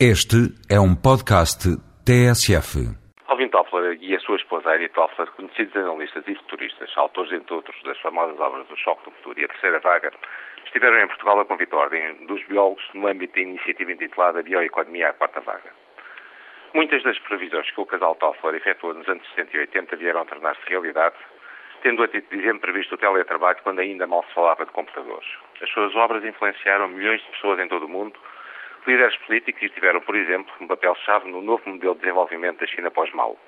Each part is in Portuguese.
Este é um podcast TSF. Alvin Toffler e a sua esposa Ari Toffler, conhecidos analistas e futuristas, autores, entre outros, das famosas obras do Choque do Futuro e a Terceira Vaga, estiveram em Portugal a convite ordem dos biólogos no âmbito da iniciativa intitulada Bioeconomia à Quarta Vaga. Muitas das previsões que o casal Toffler efetuou nos anos 60 e 80 vieram a tornar-se realidade, tendo a título de exemplo previsto o teletrabalho quando ainda mal se falava de computadores. As suas obras influenciaram milhões de pessoas em todo o mundo, líderes políticos e tiveram, por exemplo, um papel-chave no novo modelo de desenvolvimento da China pós-Mao.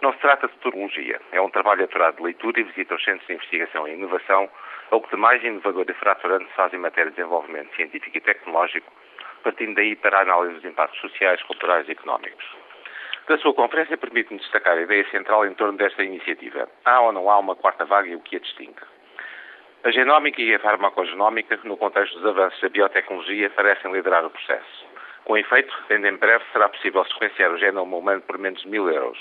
Não se trata de futurologia, é um trabalho aturado de leitura e visita aos centros de investigação e inovação, ao que de mais inovador e fraturante se faz em matéria de desenvolvimento científico e tecnológico, partindo daí para a análise dos impactos sociais, culturais e económicos. Da sua conferência, permite-me destacar a ideia central em torno desta iniciativa. Há ou não há uma quarta vaga e o que a distingue? A genómica e a farmacogenómica, no contexto dos avanços da biotecnologia, parecem liderar o processo. Com efeito, ainda em breve será possível sequenciar o genoma humano por menos de mil euros.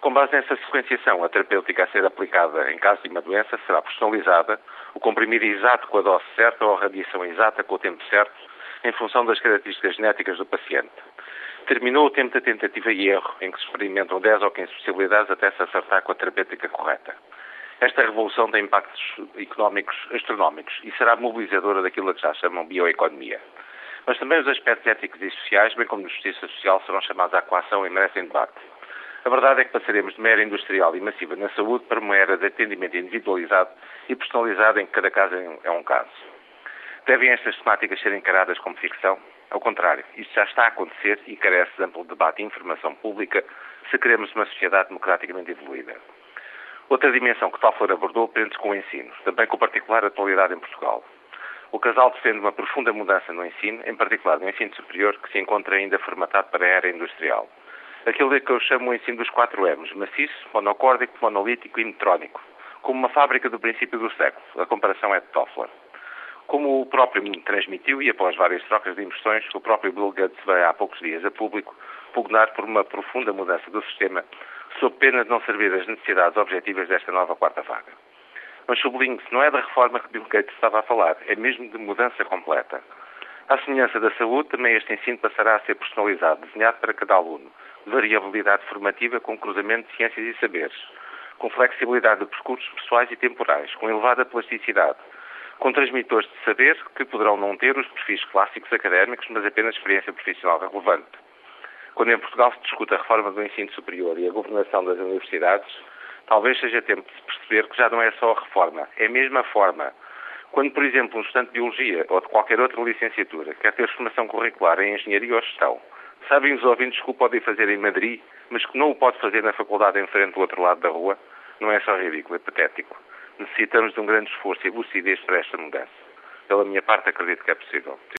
Com base nessa sequenciação, a terapêutica a ser aplicada em caso de uma doença será personalizada, o comprimido exato com a dose certa ou a radiação exata com o tempo certo, em função das características genéticas do paciente. Terminou o tempo da tentativa e erro, em que se experimentam 10 ou 15 possibilidades até se acertar com a terapêutica correta. Esta revolução tem impactos económicos astronómicos e será mobilizadora daquilo que já chamam bioeconomia. Mas também os aspectos éticos e sociais, bem como de justiça social, serão chamados à coação e merecem debate. A verdade é que passaremos de uma era industrial e massiva na saúde para uma era de atendimento individualizado e personalizado em que cada caso é um caso. Devem estas temáticas ser encaradas como ficção? Ao contrário, isto já está a acontecer e carece de amplo debate e informação pública se queremos uma sociedade democraticamente evoluída. Outra dimensão que Toffler abordou prende-se com o ensino, também com particular atualidade em Portugal. O casal defende uma profunda mudança no ensino, em particular no ensino superior, que se encontra ainda formatado para a era industrial. Aquilo que eu chamo o ensino dos quatro M's, maciço, monocórdico, monolítico e metrónico, como uma fábrica do princípio do século. A comparação é de Toffler. Como o próprio me transmitiu, e após várias trocas de impressões, o próprio Bill Gates veio há poucos dias a público pugnar por uma profunda mudança do sistema sob pena de não servir as necessidades objetivas desta nova quarta vaga. Mas sublinho-se, não é da reforma que Bill Gates estava a falar, é mesmo de mudança completa. À semelhança da saúde, também este ensino passará a ser personalizado, desenhado para cada aluno, de variabilidade formativa com cruzamento de ciências e saberes, com flexibilidade de percursos pessoais e temporais, com elevada plasticidade, com transmitores de saber que poderão não ter os perfis clássicos académicos, mas apenas experiência profissional relevante. Quando em Portugal se discute a reforma do ensino superior e a governação das universidades, talvez seja tempo de perceber que já não é só a reforma, é a mesma forma. Quando, por exemplo, um estudante de Biologia ou de qualquer outra licenciatura quer ter formação curricular em Engenharia ou Gestão, sabem os ouvintes que o podem fazer em Madrid, mas que não o pode fazer na faculdade em frente do outro lado da rua? Não é só ridículo, é patético. Necessitamos de um grande esforço e lucidez para esta mudança. Pela minha parte, acredito que é possível.